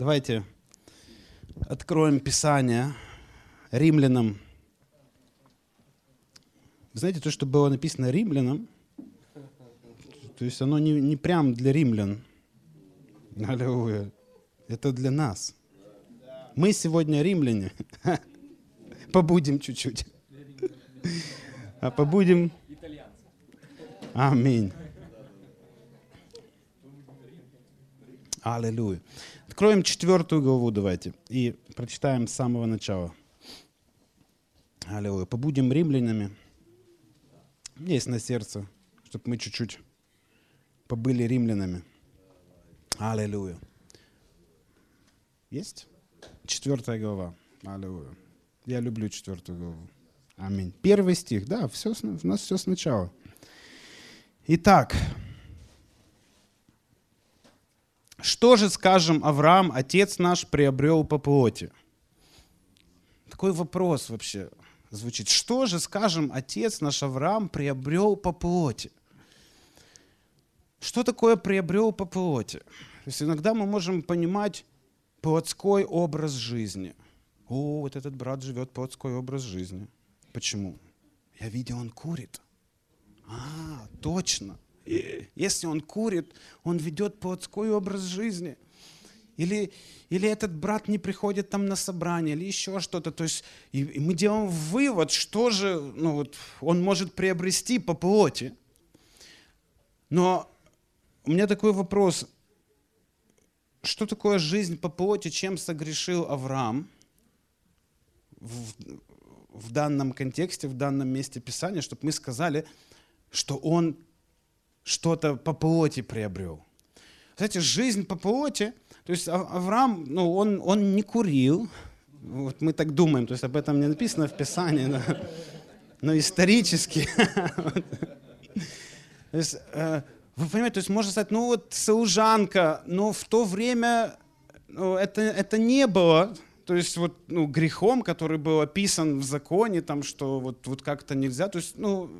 Давайте откроем Писание римлянам. Знаете, то, что было написано римлянам, то есть оно не, не прям для римлян. Аллилуйя. Это для нас. Мы сегодня римляне. Побудем чуть-чуть. А побудем... Аминь. Аллилуйя. Откроем четвертую главу давайте и прочитаем с самого начала. Аллилуйя. Побудем римлянами. Есть на сердце, чтобы мы чуть-чуть побыли римлянами. Аллилуйя. Есть? Четвертая глава. Аллилуйя. Я люблю четвертую главу. Аминь. Первый стих. Да, все, у нас все сначала. Итак, что же, скажем, Авраам, отец наш, приобрел по плоти? Такой вопрос вообще звучит. Что же, скажем, отец наш Авраам приобрел по плоти? Что такое приобрел по плоти? То есть иногда мы можем понимать плотской образ жизни. О, вот этот брат живет плотской образ жизни. Почему? Я видел, он курит. А, точно. Если он курит, он ведет плотской образ жизни. Или, или этот брат не приходит там на собрание, или еще что-то. То есть и, и мы делаем вывод, что же ну, вот, он может приобрести по плоти. Но у меня такой вопрос. Что такое жизнь по плоти, чем согрешил Авраам в, в данном контексте, в данном месте Писания, чтобы мы сказали, что он что-то по плоти приобрел. Знаете, жизнь по плоти, то есть Авраам, ну, он, он не курил, вот мы так думаем, то есть об этом не написано в Писании, да, но исторически. То есть, э, вы понимаете, то есть можно сказать, ну вот служанка, но в то время ну, это, это не было, то есть вот ну, грехом, который был описан в законе, там, что вот, вот как-то нельзя, то есть, ну,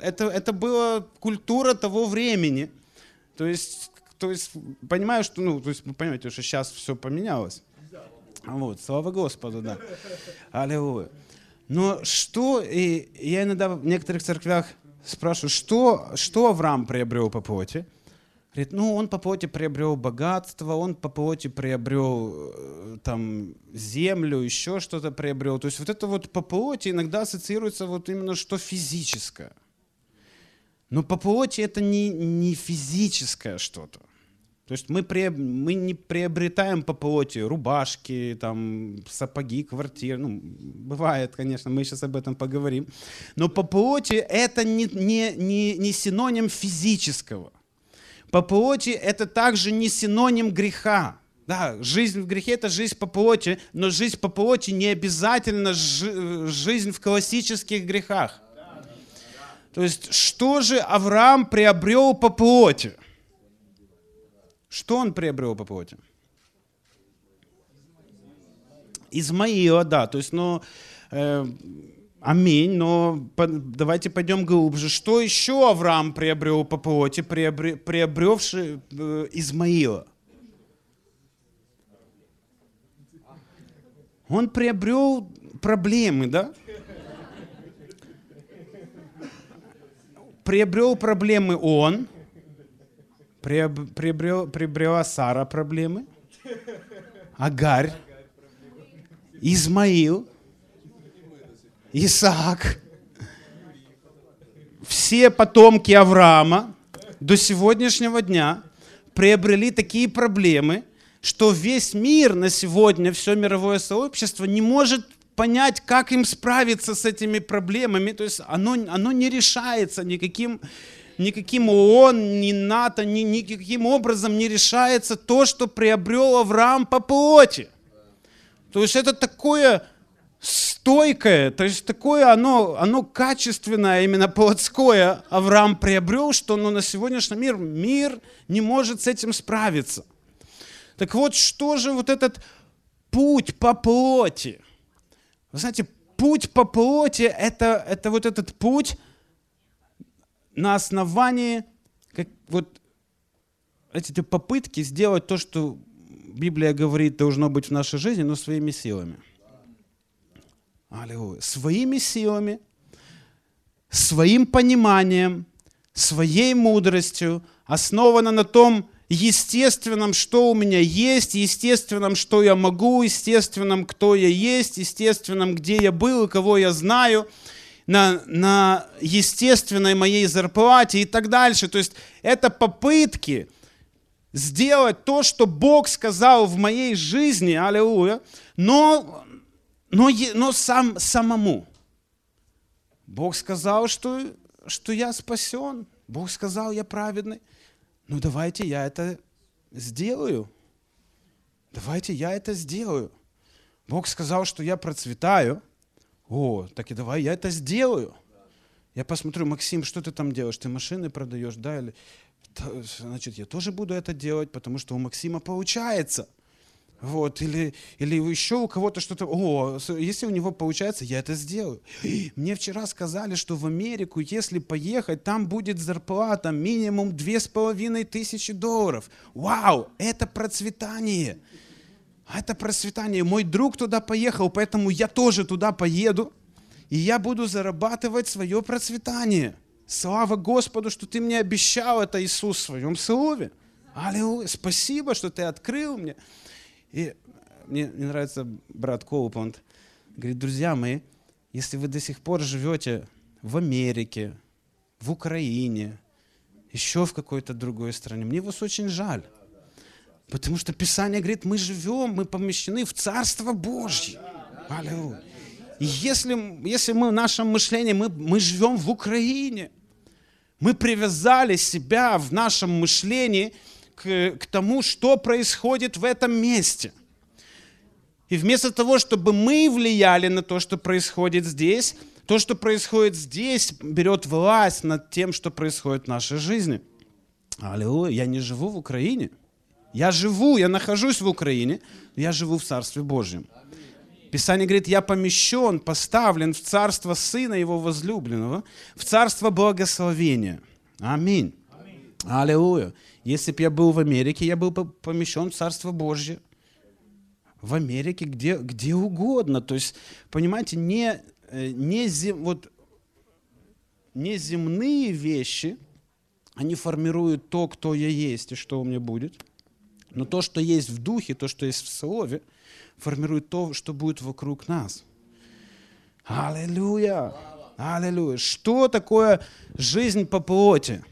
это, это была культура того времени. То есть, то есть, понимаю, что, ну, то есть, вы понимаете, что сейчас все поменялось. Вот, слава Господу, да. Аллилуйя. Но что, и я иногда в некоторых церквях спрашиваю, что, что Авраам приобрел по плоти? Говорит, ну, он по плоти приобрел богатство, он по плоти приобрел э, там землю, еще что-то приобрел. То есть вот это вот по плоти иногда ассоциируется вот именно что физическое. Но по плоти это не, не физическое что-то. То есть мы, при, мы не приобретаем по плоти рубашки, там, сапоги, квартиры. Ну, бывает, конечно, мы сейчас об этом поговорим. Но по плоти это не, не, не, не синоним физического. По плоти это также не синоним греха. Да, жизнь в грехе – это жизнь по плоти, но жизнь по плоти не обязательно жизнь в классических грехах. То есть, что же Авраам приобрел по плоти? Что он приобрел по плоти? Измаила, да. То есть, ну, э, аминь, но по, давайте пойдем глубже. Что еще Авраам приобрел по плоти, приобре, приобревший э, Измаила? Он приобрел проблемы, да? Приобрел проблемы он, приобрел, приобрела Сара проблемы, Агарь, Измаил, Исаак, все потомки Авраама до сегодняшнего дня приобрели такие проблемы, что весь мир на сегодня, все мировое сообщество не может понять, как им справиться с этими проблемами. То есть оно, оно не решается никаким, никаким ООН, ни НАТО, ни, никаким образом не решается то, что приобрел Авраам по плоти. То есть это такое стойкое, то есть такое оно, оно качественное, именно плотское Авраам приобрел, что ну, на сегодняшний мир мир не может с этим справиться. Так вот, что же вот этот путь по плоти – вы знаете, путь по плоти это, это вот этот путь на основании как, вот эти попытки сделать то, что Библия говорит, должно быть в нашей жизни, но своими силами. Аллилуйя. Своими силами, своим пониманием, своей мудростью, основано на том естественном, что у меня есть, естественном, что я могу, естественном, кто я есть, естественном, где я был и кого я знаю, на, на естественной моей зарплате и так дальше. То есть это попытки сделать то, что Бог сказал в моей жизни, аллилуйя, но, но, но сам, самому. Бог сказал, что, что я спасен. Бог сказал, я праведный. Ну давайте я это сделаю. Давайте я это сделаю. Бог сказал, что я процветаю. О, так и давай я это сделаю. Я посмотрю, Максим, что ты там делаешь? Ты машины продаешь, да? Или... Значит, я тоже буду это делать, потому что у Максима получается – вот, или, или еще у кого-то что-то, о, если у него получается, я это сделаю. Мне вчера сказали, что в Америку, если поехать, там будет зарплата минимум две с половиной тысячи долларов. Вау, это процветание. Это процветание. Мой друг туда поехал, поэтому я тоже туда поеду, и я буду зарабатывать свое процветание. Слава Господу, что ты мне обещал это, Иисус, в своем слове. Аллилуйя. Спасибо, что ты открыл мне. И мне, мне нравится брат Коупанд. Говорит, друзья мои, если вы до сих пор живете в Америке, в Украине, еще в какой-то другой стране, мне вас очень жаль. Потому что Писание говорит, мы живем, мы помещены в Царство Божье. Аллилуйя. Если, если мы в нашем мышлении, мы, мы живем в Украине, мы привязали себя в нашем мышлении – к, тому, что происходит в этом месте. И вместо того, чтобы мы влияли на то, что происходит здесь, то, что происходит здесь, берет власть над тем, что происходит в нашей жизни. Аллилуйя, я не живу в Украине. Я живу, я нахожусь в Украине, я живу в Царстве Божьем. Писание говорит, я помещен, поставлен в царство Сына Его возлюбленного, в царство благословения. Аминь. Аминь. Аллилуйя. Если бы я был в Америке, я был помещен в Царство Божье. В Америке, где, где угодно. То есть, понимаете, не, э, не, зем, вот, не земные вещи, они формируют то, кто я есть и что у меня будет. Но то, что есть в духе, то, что есть в слове, формирует то, что будет вокруг нас. Аллилуйя! Аллилуйя! Что такое жизнь по плоти?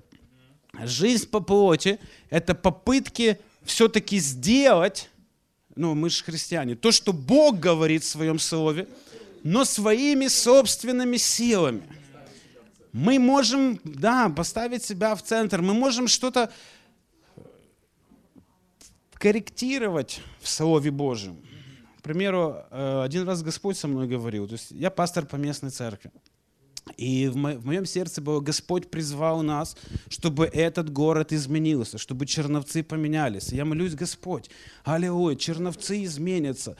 Жизнь по плоти – это попытки все-таки сделать, ну, мы же христиане, то, что Бог говорит в своем слове, но своими собственными силами. Мы можем, да, поставить себя в центр, мы можем что-то корректировать в Слове Божьем. К примеру, э, один раз Господь со мной говорил, то есть я пастор по местной церкви. И в, мо- в моем сердце было, Господь призвал нас, чтобы этот город изменился, чтобы черновцы поменялись. Я молюсь, Господь, аллилуйя, черновцы изменятся.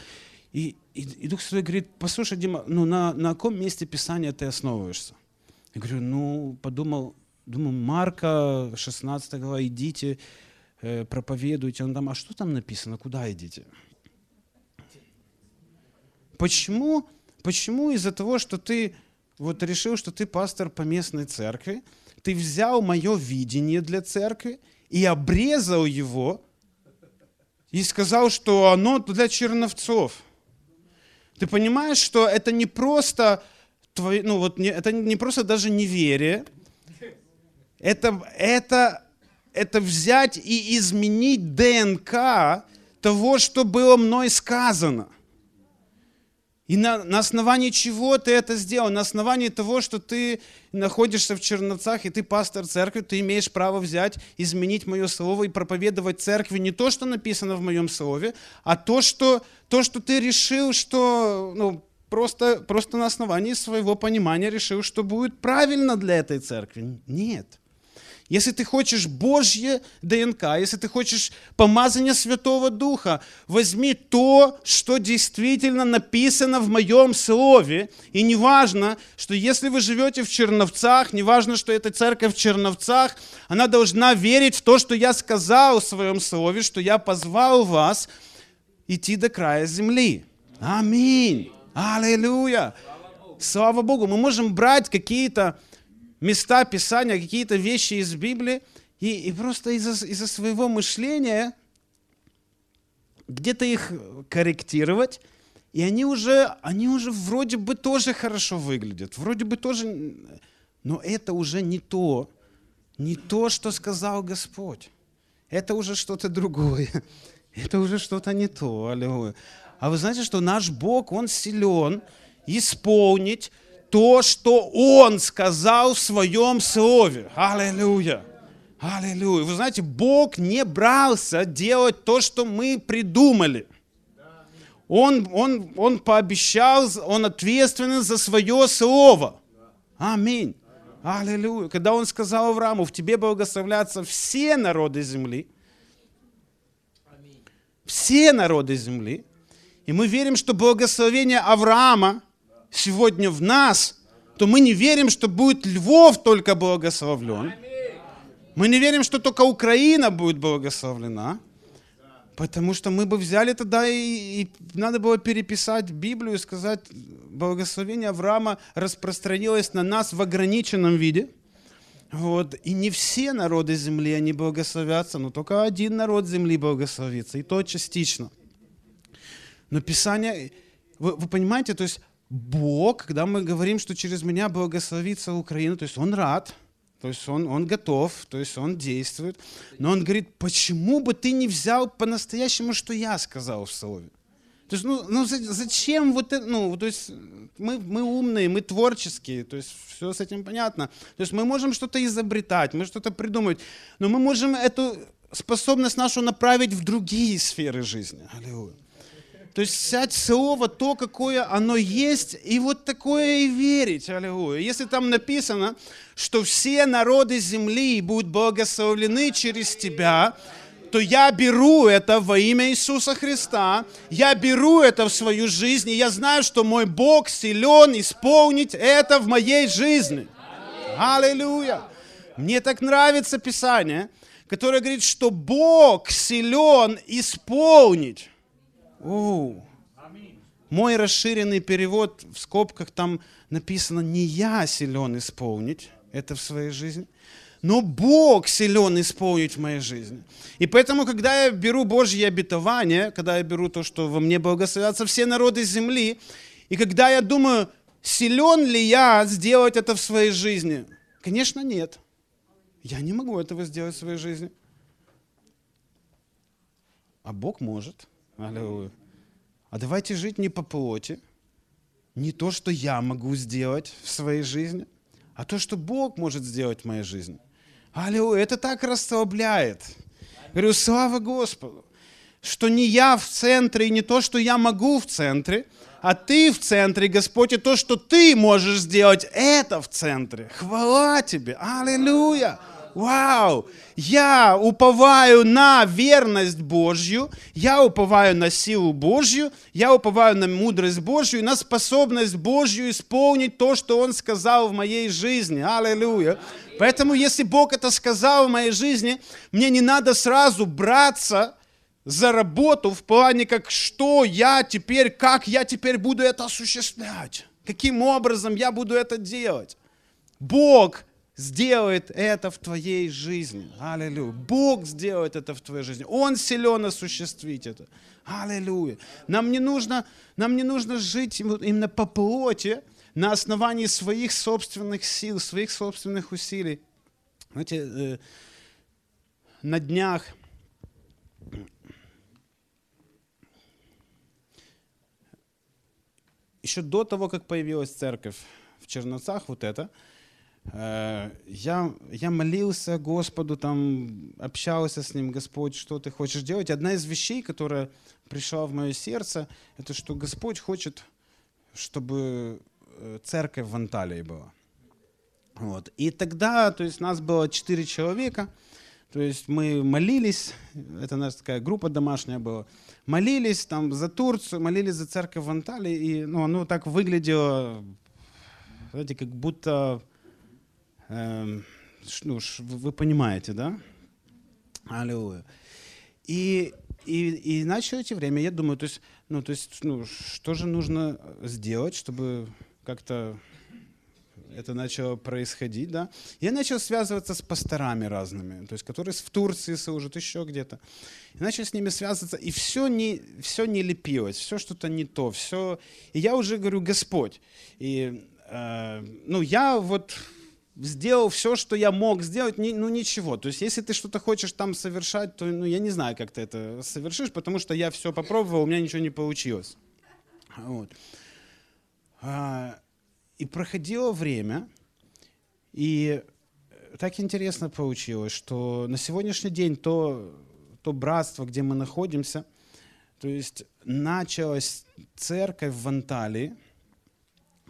И, и, и Дух Святой говорит, послушай, Дима, ну на, на каком месте Писания ты основываешься? Я говорю, ну, подумал, думаю, Марка 16 глава, идите, э, проповедуйте. Он там, а что там написано, куда идите? Почему, почему из-за того, что ты вот решил, что ты пастор по местной церкви, ты взял мое видение для церкви и обрезал его и сказал, что оно для черновцов. Ты понимаешь, что это не просто твое, ну вот не, это не просто даже неверие, это, это, это взять и изменить ДНК того, что было мной сказано – и на, на основании чего ты это сделал? На основании того, что ты находишься в Черновцах, и ты пастор церкви, ты имеешь право взять, изменить мое слово и проповедовать церкви не то, что написано в моем слове, а то, что, то, что ты решил, что ну, просто, просто на основании своего понимания решил, что будет правильно для этой церкви. Нет. Если ты хочешь Божье ДНК, если ты хочешь помазания Святого Духа, возьми то, что действительно написано в моем слове. И не важно, что если вы живете в Черновцах, не важно, что это церковь в Черновцах, она должна верить в то, что я сказал в своем слове, что я позвал вас идти до края земли. Аминь. Аллилуйя. Слава Богу. Мы можем брать какие-то места Писания, какие-то вещи из Библии, и, и просто из-за из своего мышления где-то их корректировать, и они уже, они уже вроде бы тоже хорошо выглядят, вроде бы тоже, но это уже не то, не то, что сказал Господь. Это уже что-то другое. Это уже что-то не то. Аллилуйя. А вы знаете, что наш Бог, Он силен исполнить то, что Он сказал в Своем Слове. Аллилуйя. Аллилуйя. Вы знаете, Бог не брался делать то, что мы придумали. Он, он, он пообещал, Он ответственен за свое Слово. Аминь. Аллилуйя. Когда Он сказал Аврааму, в тебе благословлятся все народы земли, все народы земли, и мы верим, что благословение Авраама сегодня в нас, то мы не верим, что будет Львов только благословлен. Мы не верим, что только Украина будет благословлена. Потому что мы бы взяли тогда и, и надо было переписать Библию и сказать, благословение Авраама распространилось на нас в ограниченном виде. Вот. И не все народы земли, они благословятся, но только один народ земли благословится, и то частично. Но Писание, вы, вы понимаете, то есть Бог, когда мы говорим, что через меня благословится Украина, то есть Он рад, то есть он, он готов, то есть он действует. Но он говорит, почему бы ты не взял по-настоящему, что я сказал в слове? То есть, ну, ну зачем вот это, ну, то есть мы, мы умные, мы творческие, то есть все с этим понятно. То есть мы можем что-то изобретать, мы что-то придумывать, но мы можем эту способность нашу направить в другие сферы жизни. Аллилуйя. То есть взять слово, то, какое оно есть, и вот такое и верить. Аллилуйя. Если там написано, что все народы земли будут благословлены через тебя, то я беру это во имя Иисуса Христа, я беру это в свою жизнь, и я знаю, что мой Бог силен исполнить это в моей жизни. Аллилуйя. Мне так нравится Писание, которое говорит, что Бог силен исполнить о, мой расширенный перевод в скобках там написано не я силен исполнить это в своей жизни, но Бог силен исполнить в моей жизни. И поэтому, когда я беру Божье обетование, когда я беру то, что во мне благословятся все народы земли, и когда я думаю, силен ли я сделать это в своей жизни, конечно, нет. Я не могу этого сделать в своей жизни. А Бог может. Аллилуйя. А давайте жить не по плоти, не то, что я могу сделать в своей жизни, а то, что Бог может сделать в моей жизни. Аллилуйя, это так расслабляет. Говорю, слава Господу, что не я в центре, и не то, что я могу в центре, а ты в центре, Господь, и то, что ты можешь сделать, это в центре. Хвала тебе, аллилуйя. Вау! Я уповаю на верность Божью, я уповаю на силу Божью, я уповаю на мудрость Божью, на способность Божью исполнить то, что Он сказал в моей жизни. Аллилуйя! Поэтому, если Бог это сказал в моей жизни, мне не надо сразу браться за работу в плане, как что я теперь, как я теперь буду это осуществлять, каким образом я буду это делать. Бог сделает это в твоей жизни. Аллилуйя. Бог сделает это в твоей жизни. Он силен осуществить это. Аллилуйя. Нам не нужно, нам не нужно жить именно по плоти, на основании своих собственных сил, своих собственных усилий. Знаете, э, на днях еще до того, как появилась церковь в Черновцах, вот это – я, я молился Господу, там, общался с Ним, Господь, что ты хочешь делать. Одна из вещей, которая пришла в мое сердце, это что Господь хочет, чтобы э, церковь в Анталии была. Вот. И тогда, то есть нас было четыре человека, то есть мы молились, это наша такая группа домашняя была, молились там за Турцию, молились за церковь в Анталии, и ну, оно так выглядело, знаете, как будто, э, ну, вы понимаете, да? Аллилуйя. И, и, и начало эти время, я думаю, то есть, ну, то есть, ну, что же нужно сделать, чтобы как-то это начало происходить, да. Я начал связываться с пасторами разными, то есть, которые в Турции служат, еще где-то. И начал с ними связываться, и все не, все не лепилось, все что-то не то, все. И я уже говорю, Господь, и, э, ну, я вот сделал все, что я мог сделать, ну ничего. То есть, если ты что-то хочешь там совершать, то ну, я не знаю, как ты это совершишь, потому что я все попробовал, у меня ничего не получилось. Вот. А, и проходило время, и так интересно получилось, что на сегодняшний день то, то братство, где мы находимся, то есть началась церковь в Анталии,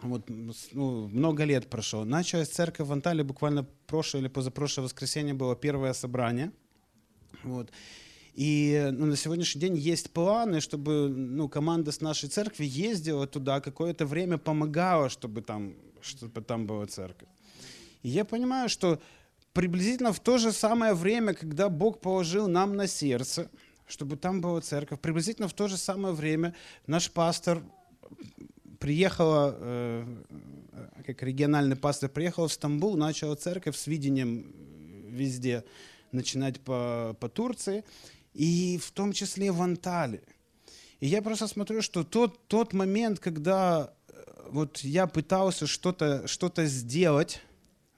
вот ну, много лет прошло, началась церковь в Анталии, буквально прошлое или позапрошлое воскресенье было первое собрание. Вот. И ну, на сегодняшний день есть планы, чтобы ну, команда с нашей церкви ездила туда, какое-то время помогала, чтобы там, чтобы там была церковь. И я понимаю, что приблизительно в то же самое время, когда Бог положил нам на сердце, чтобы там была церковь, приблизительно в то же самое время наш пастор приехала, э, как региональный пастор, приехал в Стамбул, начала церковь с видением везде начинать по, по Турции и в том числе в Анталии. И я просто смотрю, что тот, тот момент, когда э, вот я пытался что-то что сделать,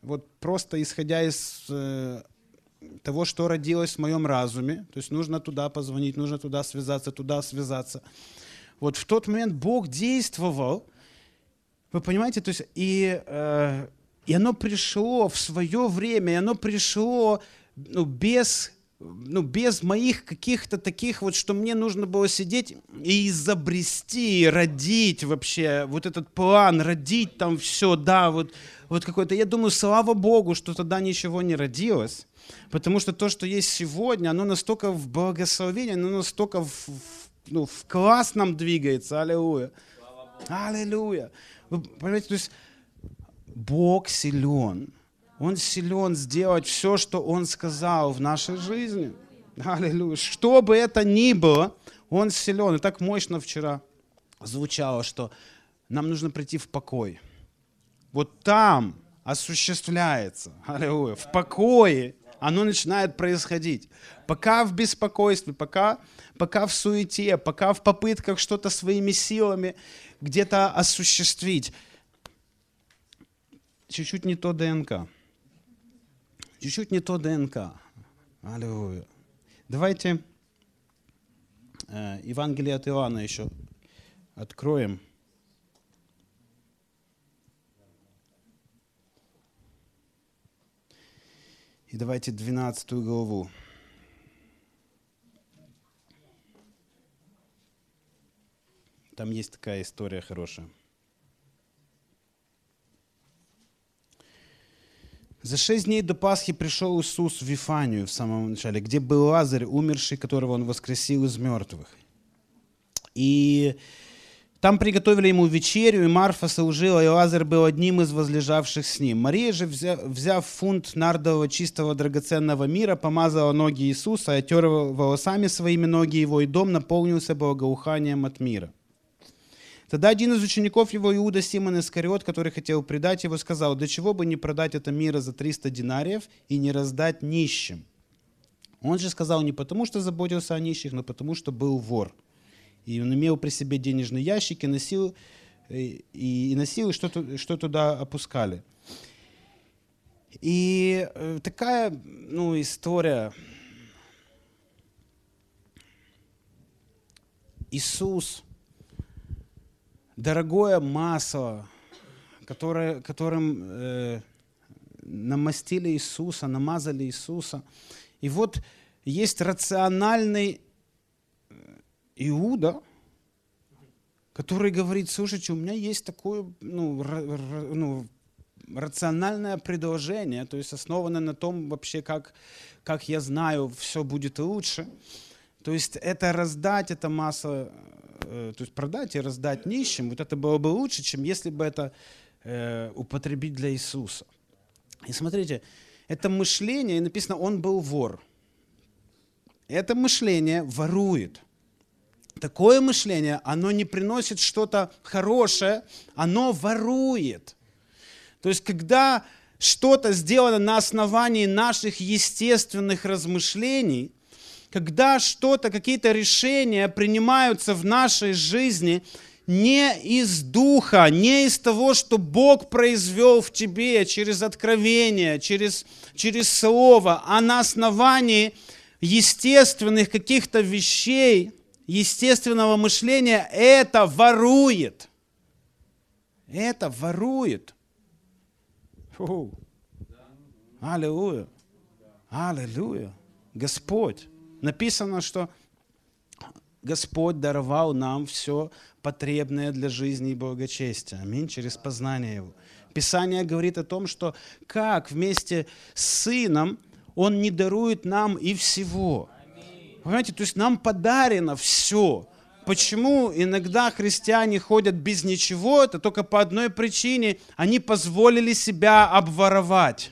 вот просто исходя из э, того, что родилось в моем разуме, то есть нужно туда позвонить, нужно туда связаться, туда связаться. Вот в тот момент Бог действовал, вы понимаете, то есть и, э, и оно пришло в свое время, и оно пришло ну, без ну, без моих каких-то таких вот, что мне нужно было сидеть и изобрести, родить вообще вот этот план, родить там все, да, вот, вот какой-то. Я думаю, слава Богу, что тогда ничего не родилось, потому что то, что есть сегодня, оно настолько в благословении, оно настолько в, ну, в класс нам двигается, аллилуйя. Аллилуйя. Вы понимаете, то есть Бог силен. Он силен сделать все, что Он сказал в нашей жизни. Аллилуйя. Что бы это ни было, Он силен. И так мощно вчера звучало, что нам нужно прийти в покой. Вот там осуществляется, аллилуйя, в покое оно начинает происходить. Пока в беспокойстве, пока, пока в суете, пока в попытках что-то своими силами где-то осуществить, чуть-чуть не то ДНК чуть-чуть не то ДНК. Аллилуйя. Давайте э, Евангелие от Иоанна еще откроем. И давайте 12 главу. Там есть такая история хорошая. За шесть дней до Пасхи пришел Иисус в Вифанию в самом начале, где был Лазарь, умерший, которого он воскресил из мертвых. И там приготовили ему вечерю, и Марфа служила, и Лазарь был одним из возлежавших с ним. Мария же, взяв, взяв фунт нардового чистого драгоценного мира, помазала ноги Иисуса, отерла волосами своими ноги его, и дом наполнился благоуханием от мира. Тогда один из учеников его, Иуда Симон Искариот, который хотел предать его, сказал, «До чего бы не продать это мира за 300 динариев и не раздать нищим?» Он же сказал не потому, что заботился о нищих, но потому, что был вор. И он имел при себе денежные ящики, носил, и, и носил, и что, что туда опускали. И э, такая ну, история. Иисус дорогое масло, которое, которым э, намастили Иисуса, намазали Иисуса. И вот есть рациональный э, Иуда, который говорит, слушайте, у меня есть такое, ну, ну рациональное предложение, то есть основано на том вообще, как, как я знаю, все будет лучше. То есть это раздать, это масса, э, то есть продать и раздать нищим, вот это было бы лучше, чем если бы это э, употребить для Иисуса. И смотрите, это мышление, и написано, он был вор. Это мышление ворует. Такое мышление, оно не приносит что-то хорошее, оно ворует. То есть, когда что-то сделано на основании наших естественных размышлений, когда что-то, какие-то решения принимаются в нашей жизни не из духа, не из того, что Бог произвел в тебе через откровение, через, через слово, а на основании естественных каких-то вещей, естественного мышления, это ворует. Это ворует. Фу. Аллилуйя. Аллилуйя. Господь. Написано, что Господь даровал нам все потребное для жизни и благочестия. Аминь. Через познание Его. Писание говорит о том, что как вместе с Сыном Он не дарует нам и всего. Понимаете, то есть нам подарено все. Почему иногда христиане ходят без ничего? Это только по одной причине. Они позволили себя обворовать.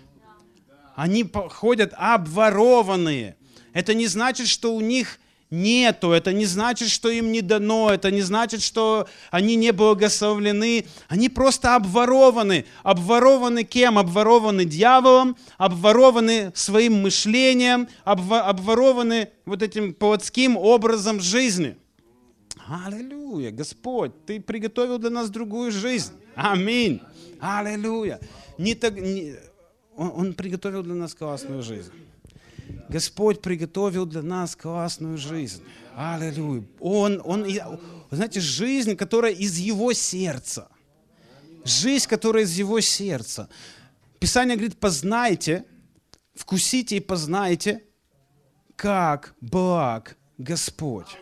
Они ходят обворованные. Это не значит, что у них нету, это не значит, что им не дано, это не значит, что они не благословлены. Они просто обворованы. Обворованы кем? Обворованы дьяволом, обворованы своим мышлением, обворованы вот этим плотским образом жизни. Аллилуйя, Господь, Ты приготовил для нас другую жизнь. Аминь. Аллилуйя. Не так, не, он, он приготовил для нас классную жизнь. Господь приготовил для нас классную жизнь. Аллилуйя. Он, он, знаете, жизнь, которая из Его сердца. Жизнь, которая из Его сердца. Писание говорит, познайте, вкусите и познайте, как благ Господь.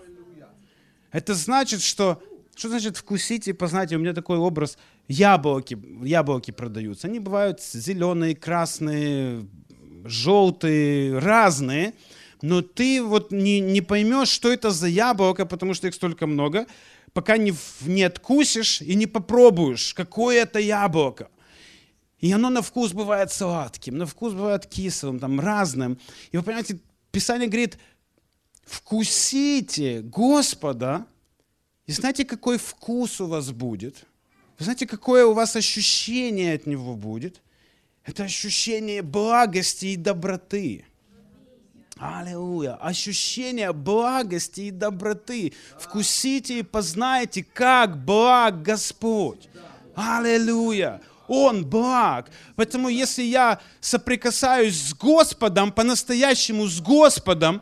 Это значит, что... Что значит вкусите и познайте? У меня такой образ. Яблоки, яблоки продаются. Они бывают зеленые, красные, желтые, разные. Но ты вот не, не поймешь, что это за яблоко, потому что их столько много, пока не, не откусишь и не попробуешь, какое это яблоко. И оно на вкус бывает сладким, на вкус бывает кислым, там разным. И вы понимаете, Писание говорит, вкусите Господа, и знаете, какой вкус у вас будет? Вы знаете, какое у вас ощущение от Него будет? Это ощущение благости и доброты. Аллилуйя. Ощущение благости и доброты. Вкусите и познайте, как благ Господь. Аллилуйя. Он благ. Поэтому если я соприкасаюсь с Господом, по-настоящему с Господом,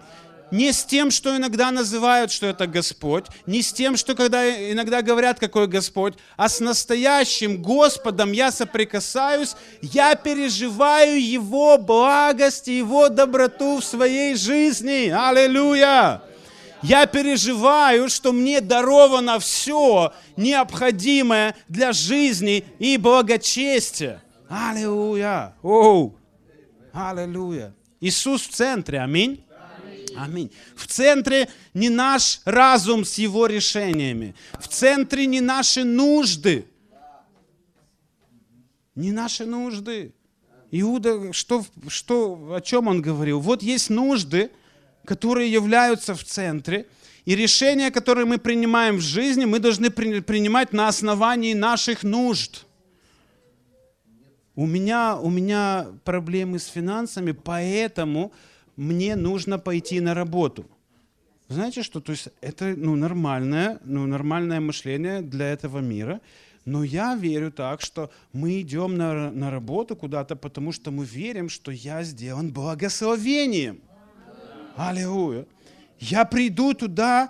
не с тем, что иногда называют, что это Господь, не с тем, что когда иногда говорят, какой Господь, а с настоящим Господом я соприкасаюсь, я переживаю Его благость и Его доброту в своей жизни. Аллилуйя! Я переживаю, что мне даровано все необходимое для жизни и благочестия. Аллилуйя! Оу! Аллилуйя! Иисус в центре, аминь. Аминь. В центре не наш разум с его решениями. В центре не наши нужды. Не наши нужды. Иуда, что, что, о чем он говорил? Вот есть нужды, которые являются в центре, и решения, которые мы принимаем в жизни, мы должны принимать на основании наших нужд. У меня, у меня проблемы с финансами, поэтому мне нужно пойти на работу. Знаете что? То есть это ну, нормальное, ну, нормальное мышление для этого мира. Но я верю так, что мы идем на, на работу куда-то, потому что мы верим, что я сделан благословением. Аллилуйя. Я приду туда,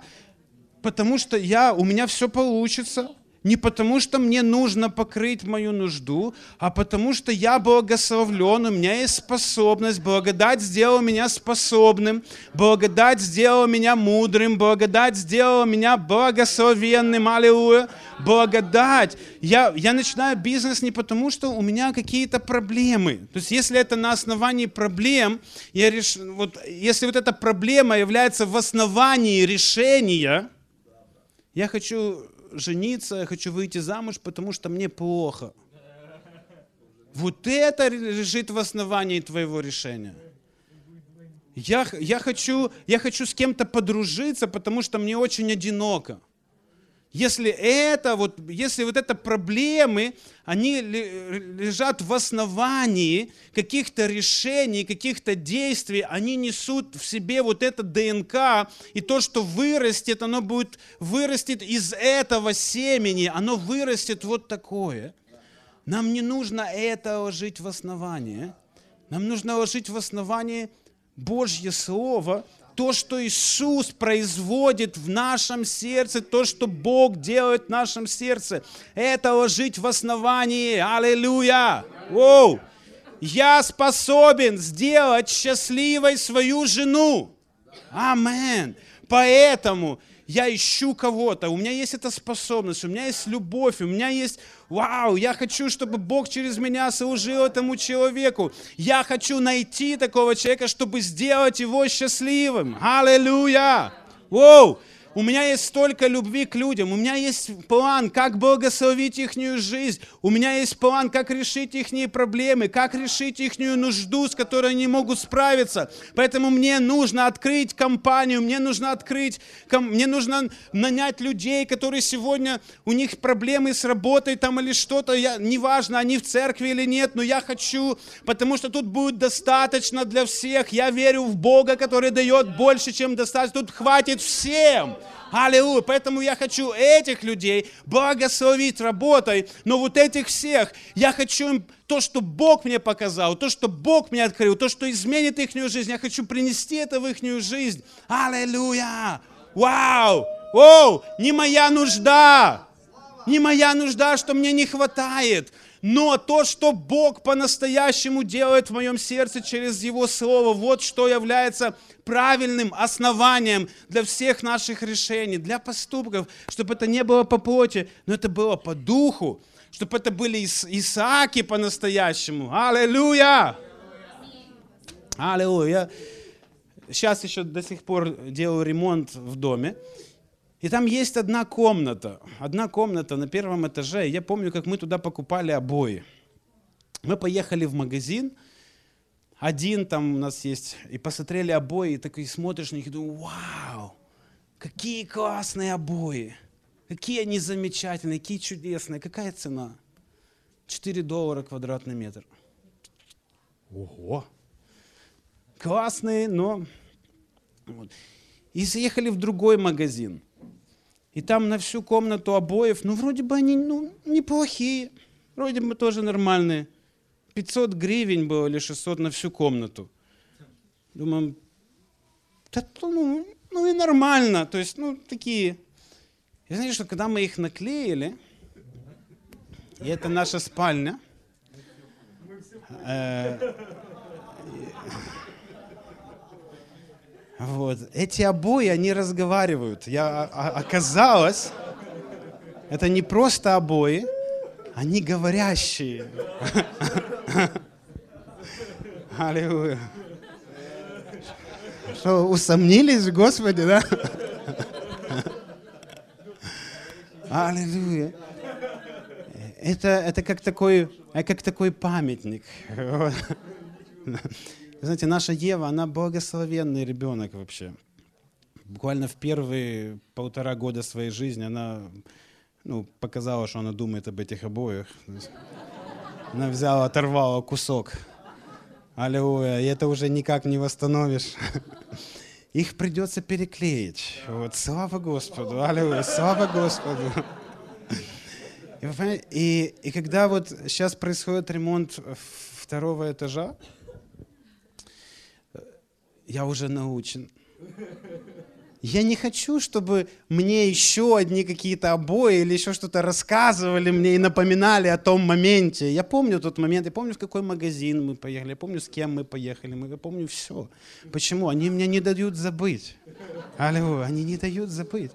потому что я, у меня все получится. Не потому, что мне нужно покрыть мою нужду, а потому, что я благословлен, у меня есть способность, благодать сделала меня способным, благодать сделала меня мудрым, благодать сделала меня благословенным, аллилуйя, благодать. Я, я начинаю бизнес не потому, что у меня какие-то проблемы. То есть, если это на основании проблем, я реш... вот, если вот эта проблема является в основании решения, я хочу жениться, я хочу выйти замуж, потому что мне плохо. Вот это лежит в основании твоего решения. Я, я, хочу, я хочу с кем-то подружиться, потому что мне очень одиноко. Если это, вот, если вот это проблемы, они лежат в основании каких-то решений, каких-то действий, они несут в себе вот это ДНК, и то, что вырастет, оно будет, вырастет из этого семени, оно вырастет вот такое. Нам не нужно это ложить в основании. Нам нужно ложить в основании Божье Слово – то, что Иисус производит в нашем сердце, то, что Бог делает в нашем сердце, это ложить в основании. Аллилуйя! Воу! Я способен сделать счастливой свою жену. Амен. Поэтому я ищу кого-то, у меня есть эта способность, у меня есть любовь, у меня есть, вау, я хочу, чтобы Бог через меня служил этому человеку. Я хочу найти такого человека, чтобы сделать его счастливым. Аллилуйя! Воу! У меня есть столько любви к людям, у меня есть план, как благословить их жизнь, у меня есть план, как решить их проблемы, как решить их нужду, с которой они могут справиться. Поэтому мне нужно открыть компанию, мне нужно открыть, мне нужно нанять людей, которые сегодня, у них проблемы с работой там или что-то, я, неважно, они в церкви или нет, но я хочу, потому что тут будет достаточно для всех. Я верю в Бога, который дает больше, чем достаточно. Тут хватит всем. Аллилуйя. Поэтому я хочу этих людей благословить работой, но вот этих всех я хочу им то, что Бог мне показал, то, что Бог мне открыл, то, что изменит их жизнь, я хочу принести это в их жизнь. Аллилуйя! Вау! Оу! Не моя нужда! Не моя нужда, что мне не хватает но то, что Бог по-настоящему делает в моем сердце через Его Слово, вот что является правильным основанием для всех наших решений, для поступков, чтобы это не было по плоти, но это было по духу, чтобы это были Исааки по-настоящему. Аллилуйя! Аллилуйя! Сейчас еще до сих пор делаю ремонт в доме. И там есть одна комната, одна комната на первом этаже. Я помню, как мы туда покупали обои. Мы поехали в магазин, один там у нас есть, и посмотрели обои, и такой смотришь на них и думаешь, вау, какие классные обои, какие они замечательные, какие чудесные, какая цена? 4 доллара квадратный метр. Ого! Классные, но... Вот. И заехали в другой магазин – и там на всю комнату обоев, ну, вроде бы они, ну, неплохие, вроде бы тоже нормальные. 500 гривен было или 600 на всю комнату. Думаем, да, ну, ну и нормально, то есть, ну, такие. И знаете, что когда мы их наклеили, и это наша спальня, э, Вот. Эти обои, они разговаривают. Я, а, оказалось, это не просто обои, они говорящие. Аллилуйя. Что, усомнились в Господе, да? Аллилуйя. Это, это как, такой, как такой памятник. Знаете, наша Ева, она благословенный ребенок вообще. Буквально в первые полтора года своей жизни она ну, показала, что она думает об этих обоих. Она взяла, оторвала кусок. Аллилуйя. И это уже никак не восстановишь. Их придется переклеить. Вот, слава Господу. Аллилуйя. Слава Господу. И, и, и когда вот сейчас происходит ремонт второго этажа, я уже научен. я не хочу, чтобы мне еще одни какие-то обои или еще что-то рассказывали мне и напоминали о том моменте. Я помню тот момент, я помню, в какой магазин мы поехали, я помню, с кем мы поехали, я помню все. Почему? Они мне не дают забыть. Алло, они не дают забыть.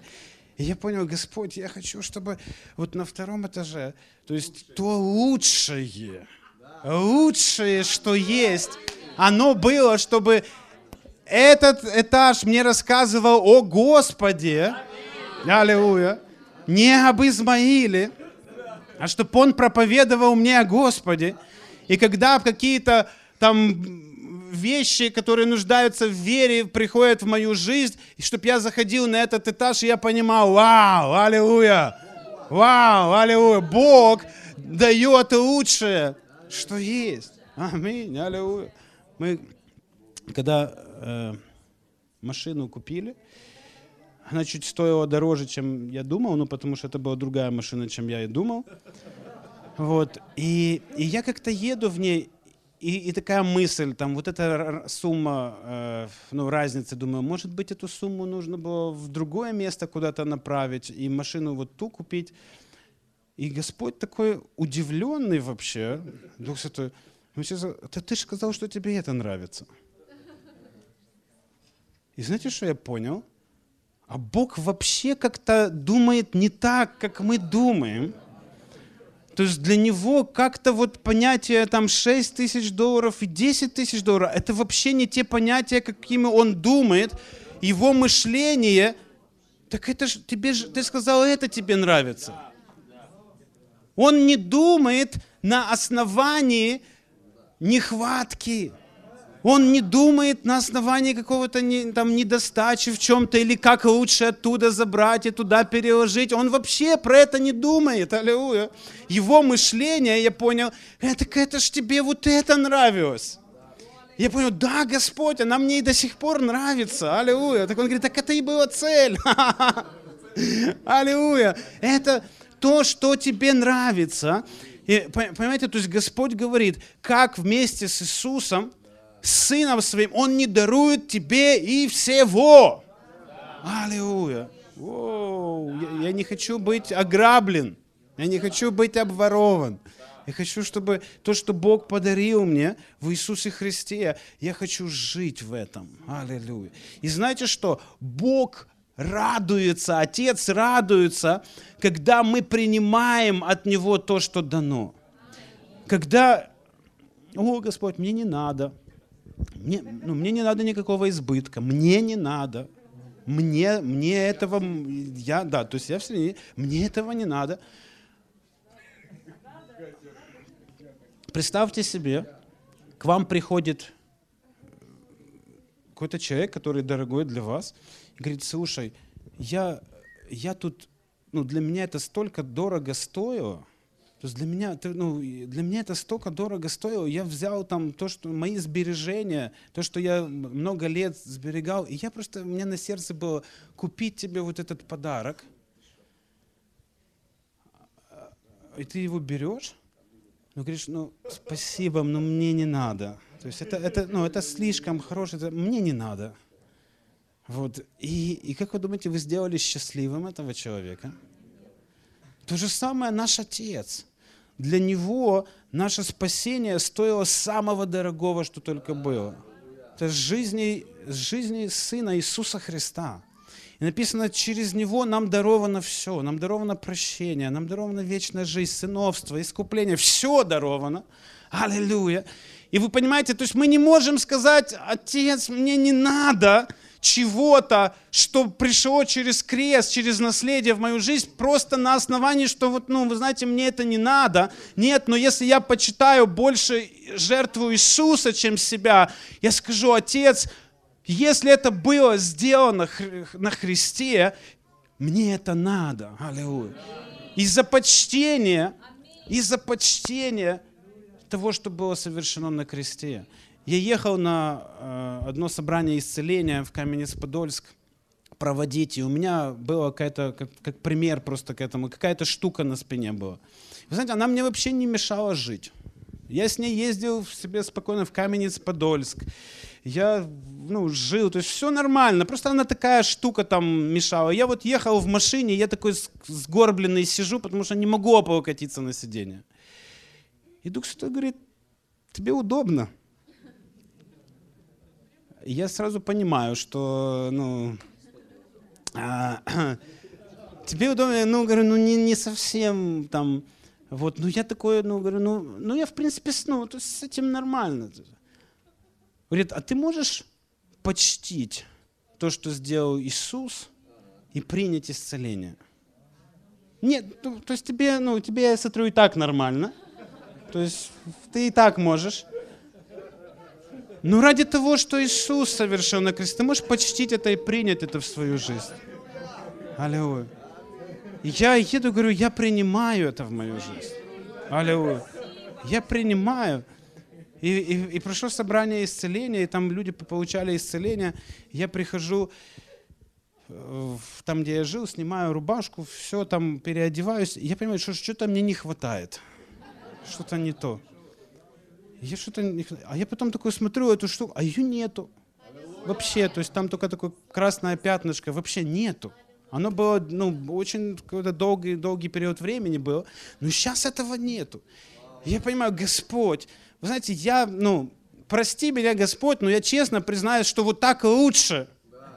И я понял, Господь, я хочу, чтобы вот на втором этаже, то есть то лучшее, лучшее, что есть, оно было, чтобы этот этаж мне рассказывал о Господе, аллилуйя, не об Измаиле, а чтобы он проповедовал мне о Господе. И когда какие-то там вещи, которые нуждаются в вере, приходят в мою жизнь, и чтобы я заходил на этот этаж, и я понимал, вау, аллилуйя, вау, аллилуйя, Бог дает лучшее, что есть. Аминь, аллилуйя. Мы, когда э, машину купили. Она чуть стоила дороже, чем я думал, ну потому что это была другая машина, чем я и думал. Вот. И, и я как-то еду в ней, и, и такая мысль, там вот эта сумма, э, ну разница, думаю, может быть эту сумму нужно было в другое место куда-то направить и машину вот ту купить. И Господь такой удивленный вообще, Дух Святой, ты, ты же сказал, что тебе это нравится. И знаете, что я понял? А Бог вообще как-то думает не так, как мы думаем. То есть для него как-то вот понятие там 6 тысяч долларов и 10 тысяч долларов, это вообще не те понятия, какими он думает. Его мышление, так это же, тебе же, ты сказал, это тебе нравится. Он не думает на основании нехватки. Он не думает на основании какого-то не, там, недостачи в чем-то или как лучше оттуда забрать и туда переложить. Он вообще про это не думает. Аллилуйя. Его мышление, я понял, это, это ж тебе вот это нравилось. Я понял, да, Господь, она мне и до сих пор нравится. Аллилуйя. Так он говорит, так это и была цель. Аллилуйя. Это то, что тебе нравится. И, понимаете, то есть Господь говорит, как вместе с Иисусом Сыном Своим, Он не дарует тебе и всего. Аллилуйя. я, я не хочу быть ограблен. Я не хочу быть обворован. Я хочу, чтобы то, что Бог подарил мне в Иисусе Христе, я хочу жить в этом. Аллилуйя. И знаете что? Бог радуется, Отец радуется, когда мы принимаем от Него то, что дано. Когда, о, Господь, мне не надо, мне, ну, мне не надо никакого избытка, мне не надо. Мне, мне этого, я, да, то есть я все, мне этого не надо. Представьте себе, к вам приходит какой-то человек, который дорогой для вас, и говорит, слушай, я, я тут, ну, для меня это столько дорого стоило, то есть для меня, ну, для меня это столько дорого стоило. Я взял там то, что мои сбережения, то, что я много лет сберегал, и я просто, у меня на сердце было купить тебе вот этот подарок. И ты его берешь, ну говоришь, ну спасибо, но мне не надо. То есть это, это, ну, это слишком хорошее, это, мне не надо. Вот. И, и как вы думаете, вы сделали счастливым этого человека? То же самое наш Отец для него наше спасение стоило самого дорогого, что только было. Это жизни, жизни Сына Иисуса Христа. И написано, через Него нам даровано все. Нам даровано прощение, нам дарована вечная жизнь, сыновство, искупление. Все даровано. Аллилуйя. И вы понимаете, то есть мы не можем сказать, Отец, мне не надо, чего-то, что пришло через крест, через наследие в мою жизнь, просто на основании, что вот, ну, вы знаете, мне это не надо. Нет, но если я почитаю больше жертву Иисуса, чем себя, я скажу, Отец, если это было сделано на Христе, мне это надо. Аллилуйя. Из-за почтения, из-за почтения того, что было совершено на кресте. Я ехал на э, одно собрание исцеления в Каменец-Подольск проводить, и у меня была какая-то, как, как пример просто к этому, какая-то штука на спине была. Вы знаете, она мне вообще не мешала жить. Я с ней ездил себе спокойно в Каменец-Подольск. я ну, жил, то есть все нормально, просто она такая штука там мешала. Я вот ехал в машине, я такой сгорбленный сижу, потому что не могу облокотиться на сиденье. И Дух Святой говорит, тебе удобно. Я сразу понимаю, что, ну, а, тебе удобно, ну, говорю, ну, не, не совсем там, вот, ну, я такой, ну, говорю, ну, ну, я, в принципе, ну, то с этим нормально. Говорит, а ты можешь почтить то, что сделал Иисус, и принять исцеление? Нет, ну, то есть тебе, ну, тебе, я смотрю, и так нормально. То есть ты и так можешь. Но ради того, что Иисус совершил на кресте, ты можешь почтить это и принять это в свою жизнь. Аллилуйя. Я еду, говорю, я принимаю это в мою жизнь. Аллилуйя. Я принимаю. И, и, и прошло собрание исцеления, и там люди получали исцеление. Я прихожу э, там, где я жил, снимаю рубашку, все там переодеваюсь. Я понимаю, что что-то мне не хватает что-то не то. Я что-то не... А я потом такой смотрю эту штуку, а ее нету. Вообще, то есть там только такое красное пятнышко, вообще нету. Оно было, ну, очень какой-то долгий, долгий период времени было, но сейчас этого нету. Я понимаю, Господь, вы знаете, я, ну, прости меня, Господь, но я честно признаюсь, что вот так лучше,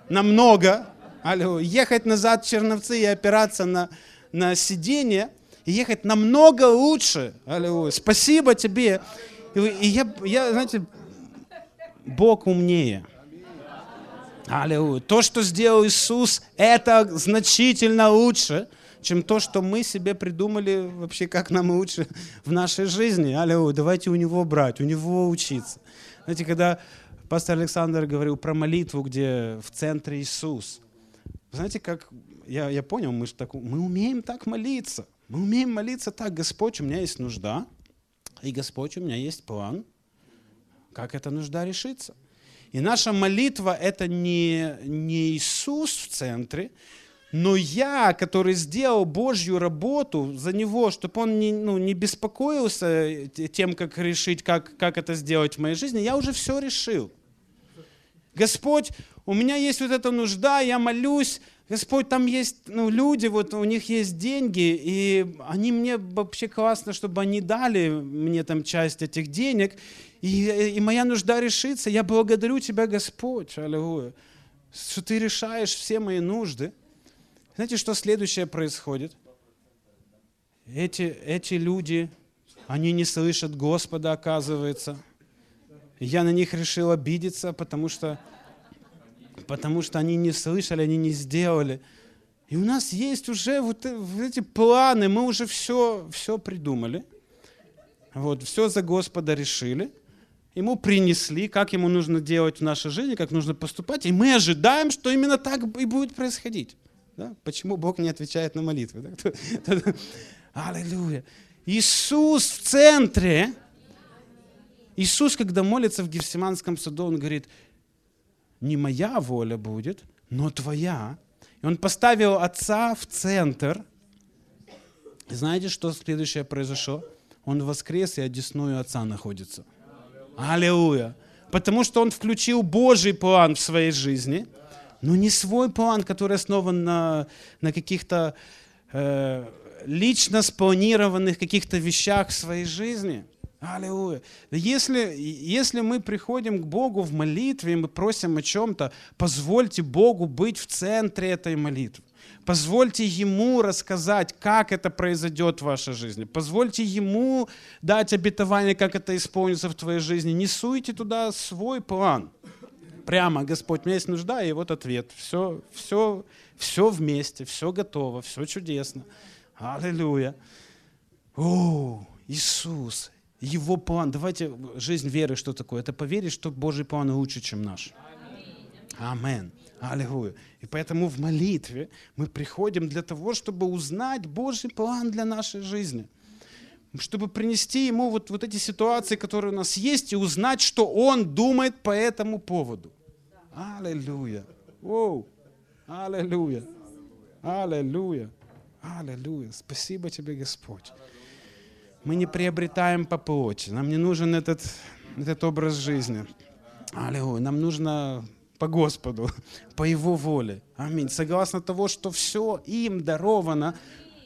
намного, алло, ехать назад в Черновцы и опираться на, на сиденье, ехать намного лучше. Аллилуйя. Спасибо тебе. И, я, я, знаете, Бог умнее. Аллилуйя. То, что сделал Иисус, это значительно лучше, чем то, что мы себе придумали вообще, как нам лучше в нашей жизни. Аллилуйя. Давайте у Него брать, у Него учиться. Знаете, когда пастор Александр говорил про молитву, где в центре Иисус, знаете, как я, я понял, мы, так, мы умеем так молиться. Мы умеем молиться так, Господь, у меня есть нужда, и Господь, у меня есть план, как эта нужда решится. И наша молитва – это не, не Иисус в центре, но я, который сделал Божью работу за него, чтобы он не, ну, не беспокоился тем, как решить, как, как это сделать в моей жизни, я уже все решил. Господь, у меня есть вот эта нужда, я молюсь, Господь, там есть ну, люди, вот у них есть деньги, и они мне вообще классно, чтобы они дали мне там часть этих денег, и, и моя нужда решится. Я благодарю Тебя, Господь, аллилуйя, что Ты решаешь все мои нужды. Знаете, что следующее происходит? Эти, эти люди, они не слышат Господа, оказывается. Я на них решил обидеться, потому что потому что они не слышали, они не сделали. И у нас есть уже вот эти планы, мы уже все, все придумали. Вот, все за Господа решили. Ему принесли, как ему нужно делать в нашей жизни, как нужно поступать. И мы ожидаем, что именно так и будет происходить. Да? Почему Бог не отвечает на молитвы? Да? Аллилуйя. Иисус в центре. Иисус, когда молится в Гефсиманском саду, Он говорит, не моя воля будет, но твоя. И он поставил отца в центр. И знаете, что следующее произошло? Он воскрес и одесную отца находится. Аллилуйя. Потому что он включил Божий план в своей жизни, но не свой план, который основан на, на каких-то э, лично спланированных каких-то вещах в своей жизни – Аллилуйя. Если, если мы приходим к Богу в молитве, и мы просим о чем-то, позвольте Богу быть в центре этой молитвы. Позвольте Ему рассказать, как это произойдет в вашей жизни. Позвольте Ему дать обетование, как это исполнится в твоей жизни. Не суйте туда свой план. Прямо, Господь, у меня есть нужда, и вот ответ. Все, все, все вместе, все готово, все чудесно. Аллилуйя. О, Иисус, его план. Давайте, жизнь веры что такое? Это поверить, что Божий план лучше, чем наш. Амин. Аллилуйя. И поэтому в молитве мы приходим для того, чтобы узнать Божий план для нашей жизни. Чтобы принести Ему вот, вот эти ситуации, которые у нас есть, и узнать, что Он думает по этому поводу. Аллилуйя. Оу. Аллилуйя. Аллилуйя. Аллилуйя. Спасибо тебе, Господь мы не приобретаем по плоти. Нам не нужен этот, этот образ жизни. Аллилуйя. Нам нужно по Господу, по Его воле. Аминь. Согласно того, что все им даровано,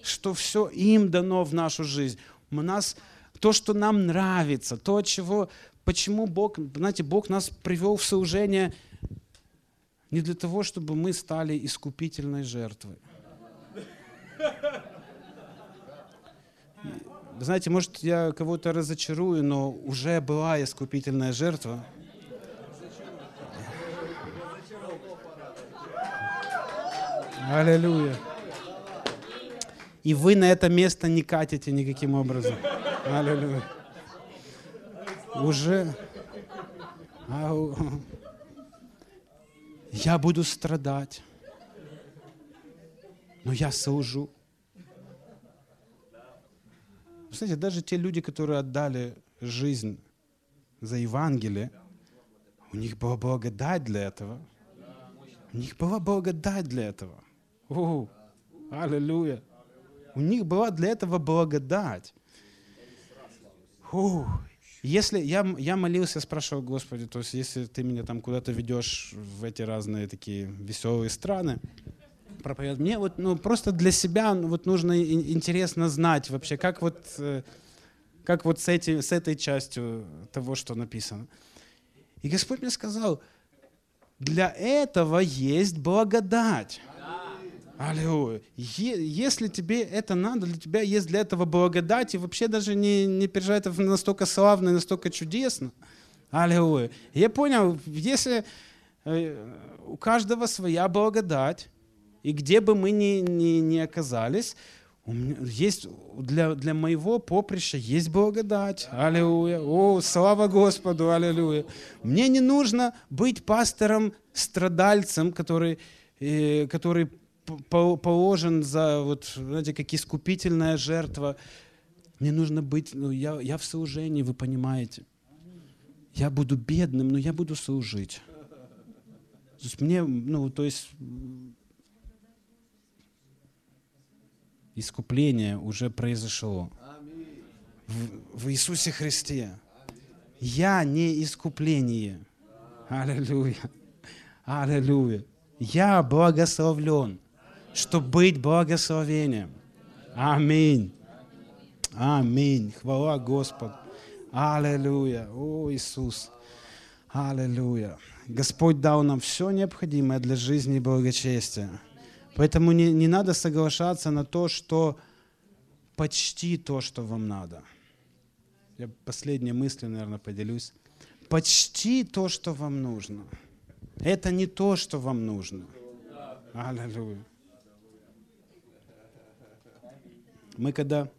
что все им дано в нашу жизнь. У нас то, что нам нравится, то, чего, почему Бог, знаете, Бог нас привел в служение не для того, чтобы мы стали искупительной жертвой. Знаете, может, я кого-то разочарую, но уже была искупительная жертва. Аллилуйя. И вы на это место не катите никаким образом. Аллилуйя. Уже я буду страдать, но я служу. Вы знаете, даже те люди, которые отдали жизнь за Евангелие, у них была благодать для этого. У них была благодать для этого. О, аллилуйя. У них была для этого благодать. О, если я, я молился, спрашивал Господи, то есть если ты меня там куда-то ведешь в эти разные такие веселые страны, проповедовать, мне вот ну, просто для себя вот нужно интересно знать вообще, как вот, э, как вот с, эти, с этой частью того, что написано. И Господь мне сказал, для этого есть благодать. Аллилуйя. Если тебе это надо, для тебя есть для этого благодать, и вообще даже не, не переживай, это настолько славно и настолько чудесно. Аллилуйя. Я понял, если э, у каждого своя благодать, и где бы мы ни, ни, ни оказались, есть для, для моего поприща есть благодать. Аллилуйя. О, слава Господу, аллилуйя. Мне не нужно быть пастором-страдальцем, который, э, который положен за, вот, знаете, как искупительная жертва. Мне нужно быть, ну, я, я в служении, вы понимаете. Я буду бедным, но я буду служить. То есть мне, ну, то есть искупление уже произошло. В, в Иисусе Христе. Я не искупление. Аллилуйя. Аллилуйя. Я благословлен чтобы быть благословением. Аминь. Аминь. Хвала Господу. Аллилуйя. О, Иисус. Аллилуйя. Господь дал нам все необходимое для жизни и благочестия. Поэтому не, не надо соглашаться на то, что почти то, что вам надо. Я последние мысли, наверное, поделюсь. Почти то, что вам нужно. Это не то, что вам нужно. Аллилуйя. Мы когда,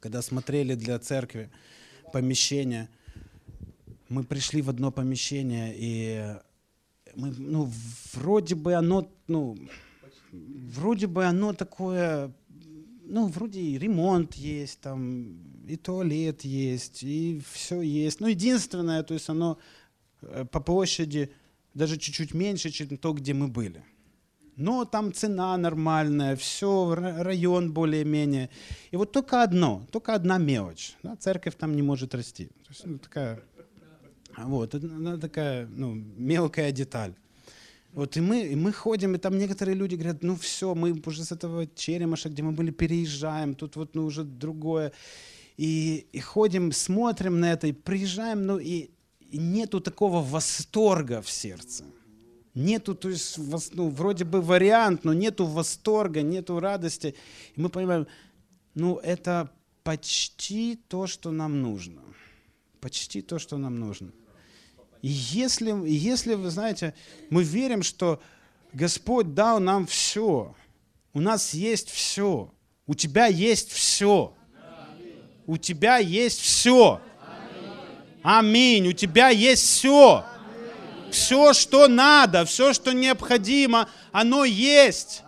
когда смотрели для церкви помещение, мы пришли в одно помещение, и мы, ну, вроде бы оно, ну, вроде бы оно такое, ну, вроде и ремонт есть, там, и туалет есть, и все есть. Ну, единственное, то есть оно э, по площади даже чуть-чуть меньше, чем то, где мы были но там цена нормальная, все, район более-менее. И вот только одно, только одна мелочь. Да, церковь там не может расти. То есть, ну, такая, вот, она такая ну, мелкая деталь. Вот и мы, и мы ходим, и там некоторые люди говорят, ну все, мы уже с этого Черемаша, где мы были, переезжаем, тут вот ну, уже другое. И, и ходим, смотрим на это, и приезжаем, ну и, и нету такого восторга в сердце нету, то есть, ну, вроде бы вариант, но нету восторга, нету радости. И мы понимаем, ну, это почти то, что нам нужно. Почти то, что нам нужно. Если, если вы знаете, мы верим, что Господь дал нам все, у нас есть все, у тебя есть все, у тебя есть все. Аминь, у тебя есть все все, что надо, все, что необходимо, оно есть.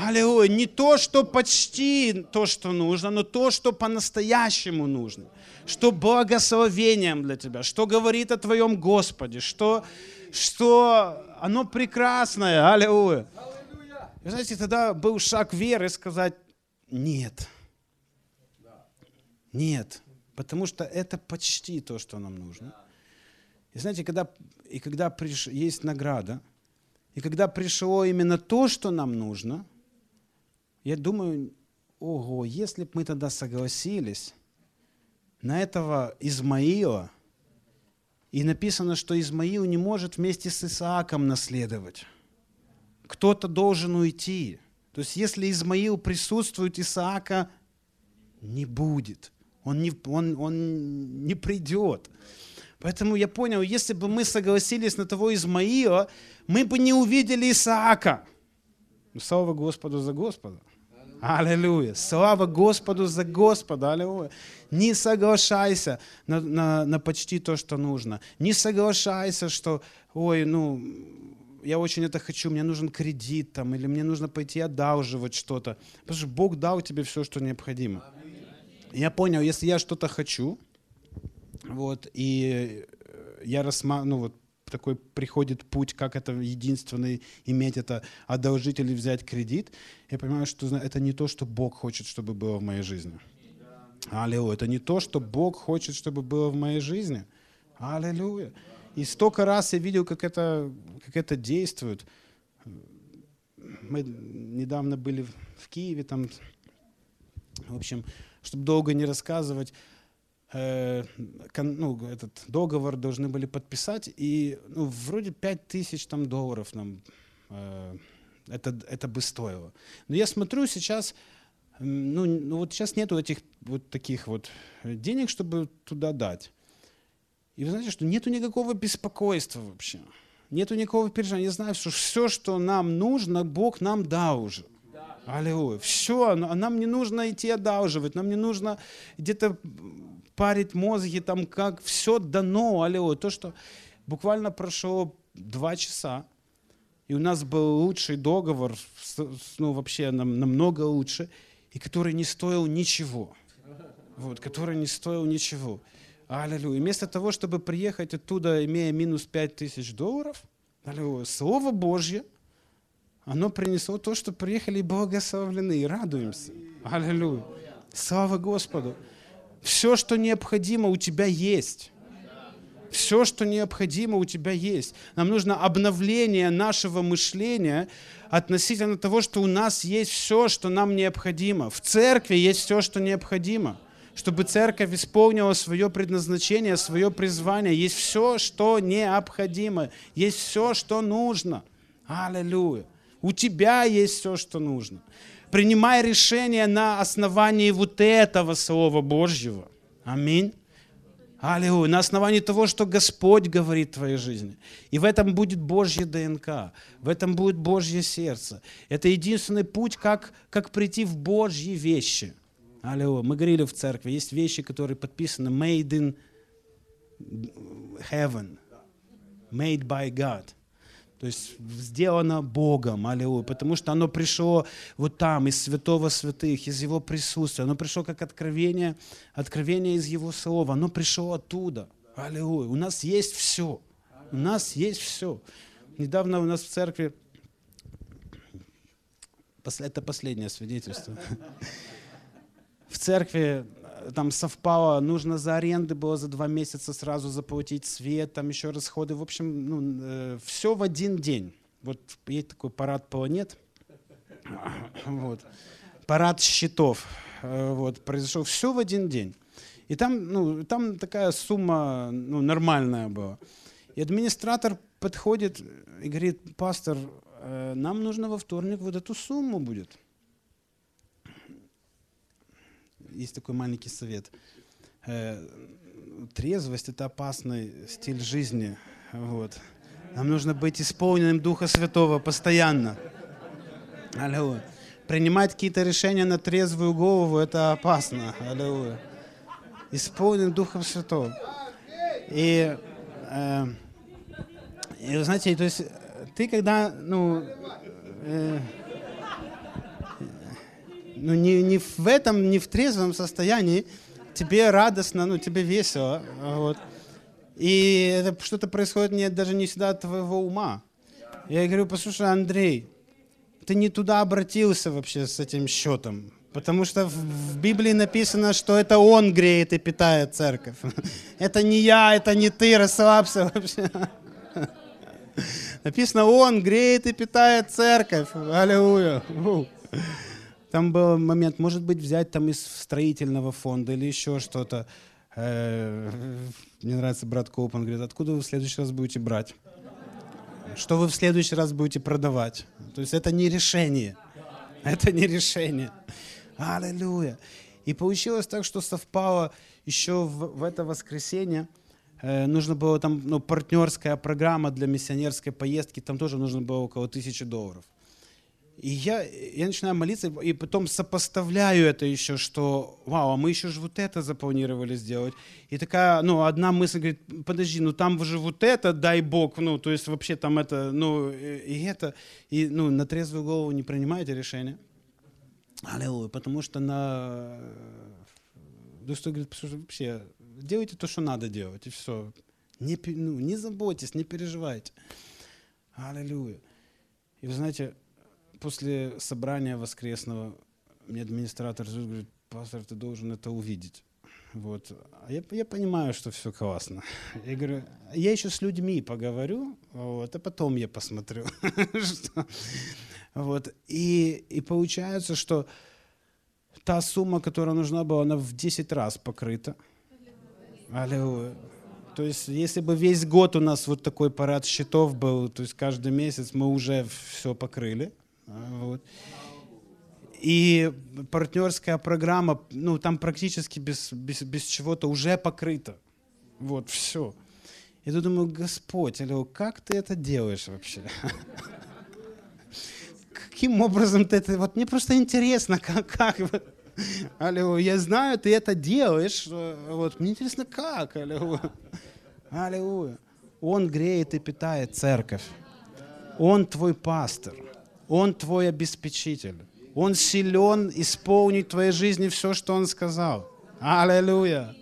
Аллилуйя. Не то, что почти то, что нужно, но то, что по-настоящему нужно. Что благословением для тебя, что говорит о твоем Господе, что, что оно прекрасное. Аллилуйя. Вы знаете, тогда был шаг веры сказать нет. Нет. Потому что это почти то, что нам нужно. И знаете, когда, и когда приш, есть награда, и когда пришло именно то, что нам нужно, я думаю, ого, если бы мы тогда согласились на этого Измаила, и написано, что Измаил не может вместе с Исааком наследовать. Кто-то должен уйти. То есть если Измаил присутствует, Исаака не будет. Он не, он, он не придет. Поэтому я понял, если бы мы согласились на того Измаила, мы бы не увидели Исаака. Слава Господу за Господа. Аллилуйя. Слава Господу за Господа. Аллилуйя. Не соглашайся на, на, на почти то, что нужно. Не соглашайся, что, ой, ну, я очень это хочу, мне нужен кредит там, или мне нужно пойти одалживать что-то. Потому что Бог дал тебе все, что необходимо. Я понял, если я что-то хочу, вот, и я рассматриваю, ну вот, такой приходит путь, как это единственный иметь это, одолжить или взять кредит, я понимаю, что это не то, что Бог хочет, чтобы было в моей жизни. Аллилуйя. Это не то, что Бог хочет, чтобы было в моей жизни. Аллилуйя. И столько раз я видел, как это, как это действует. Мы недавно были в Киеве, там, в общем, чтобы долго не рассказывать, э, ну, этот договор должны были подписать, и ну, вроде 5 тысяч там долларов нам э, это, это бы стоило. Но я смотрю сейчас, ну, ну вот сейчас нету этих вот таких вот денег, чтобы туда дать. И вы знаете, что нету никакого беспокойства вообще. Нету никакого переживания. Я знаю, что все, что нам нужно, Бог нам дал уже. Аллилуйя. Все, нам не нужно идти одалживать, нам не нужно где-то парить мозги, там как все дано, аллилуйя. То, что буквально прошло два часа, и у нас был лучший договор, ну вообще нам, намного лучше, и который не стоил ничего. Вот, который не стоил ничего. Аллилуйя. Вместо того, чтобы приехать оттуда, имея минус пять тысяч долларов, аллилуйя, Слово Божье, оно принесло то, что приехали благословлены, и радуемся. Аллилуйя. Слава Господу. Все, что необходимо, у тебя есть. Все, что необходимо, у тебя есть. Нам нужно обновление нашего мышления относительно того, что у нас есть все, что нам необходимо. В церкви есть все, что необходимо. Чтобы церковь исполнила свое предназначение, свое призвание. Есть все, что необходимо. Есть все, что нужно. Аллилуйя. У тебя есть все, что нужно принимай решение на основании вот этого Слова Божьего. Аминь. Аллилуйя. На основании того, что Господь говорит в твоей жизни. И в этом будет Божье ДНК, в этом будет Божье сердце. Это единственный путь, как, как прийти в Божьи вещи. Аллилуйя. Мы говорили в церкви, есть вещи, которые подписаны made in heaven, made by God. То есть сделано Богом, аллилуйя, потому что оно пришло вот там, из святого святых, из Его присутствия. Оно пришло как откровение, откровение из Его слова. Оно пришло оттуда. Аллилуйя. У нас есть все. У нас есть все. Недавно у нас в церкви, это последнее свидетельство, в церкви там совпало, нужно за аренды было за два месяца сразу заплатить свет, там еще расходы. В общем, ну, э, все в один день. Вот есть такой парад планет, вот, парад счетов, э, вот, произошел все в один день. И там, ну, там такая сумма ну, нормальная была. И администратор подходит и говорит, пастор, э, нам нужно во вторник вот эту сумму будет есть такой маленький совет. Э, трезвость – это опасный стиль жизни. Вот. Нам нужно быть исполненным Духа Святого постоянно. Аллилуйя. Принимать какие-то решения на трезвую голову – это опасно. Аллилуйя. Исполнен Духом Святого. И, э, и знаете, то есть ты когда, ну, э, ну, не, не в этом, не в трезвом состоянии, тебе радостно, ну, тебе весело. Вот. И что-то происходит не, даже не всегда от твоего ума. Я говорю, послушай, Андрей, ты не туда обратился вообще с этим счетом. Потому что в, в Библии написано, что это Он греет и питает церковь. Это не я, это не ты, расслабься вообще. Написано, Он греет и питает церковь. Аллилуйя. Там был момент, может быть, взять там из строительного фонда или еще что-то. Э, мне нравится брат Коуп, он говорит, откуда вы в следующий раз будете брать? Что вы в следующий раз будете продавать? То есть это не решение. Это не решение. Аллилуйя. И получилось так, что совпало еще в, в это воскресенье. Э, нужно было там ну, партнерская программа для миссионерской поездки. Там тоже нужно было около тысячи долларов. И я, я начинаю молиться, и потом сопоставляю это еще, что, вау, а мы еще же вот это запланировали сделать. И такая, ну, одна мысль говорит, подожди, ну там же вот это, дай Бог, ну, то есть вообще там это, ну, и это, и, ну, на трезвую голову не принимаете решение. Аллилуйя, потому что на... Дух что говорит, вообще, делайте то, что надо делать, и все. Не, ну, не заботьтесь, не переживайте. Аллилуйя. И вы знаете, после собрания воскресного мне администратор говорит, пастор, ты должен это увидеть. Вот. А я, я понимаю, что все классно. Я говорю, я еще с людьми поговорю, вот, а потом я посмотрю. вот. и, и получается, что та сумма, которая нужна была, она в 10 раз покрыта. Аллилуйя. То есть, если бы весь год у нас вот такой парад счетов был, то есть каждый месяц мы уже все покрыли, вот. И партнерская программа, ну, там практически без, без, без чего-то уже покрыта. Вот, все. Я думаю, Господь, алло, как ты это делаешь вообще? Каким образом ты это... Вот мне просто интересно, как... как алло, я знаю, ты это делаешь. Вот, мне интересно, как, алло. Аллилуйя. Он греет и питает церковь. Он твой пастор. Он твой обеспечитель. Он силен исполнить в твоей жизни все, что Он сказал. Аллилуйя.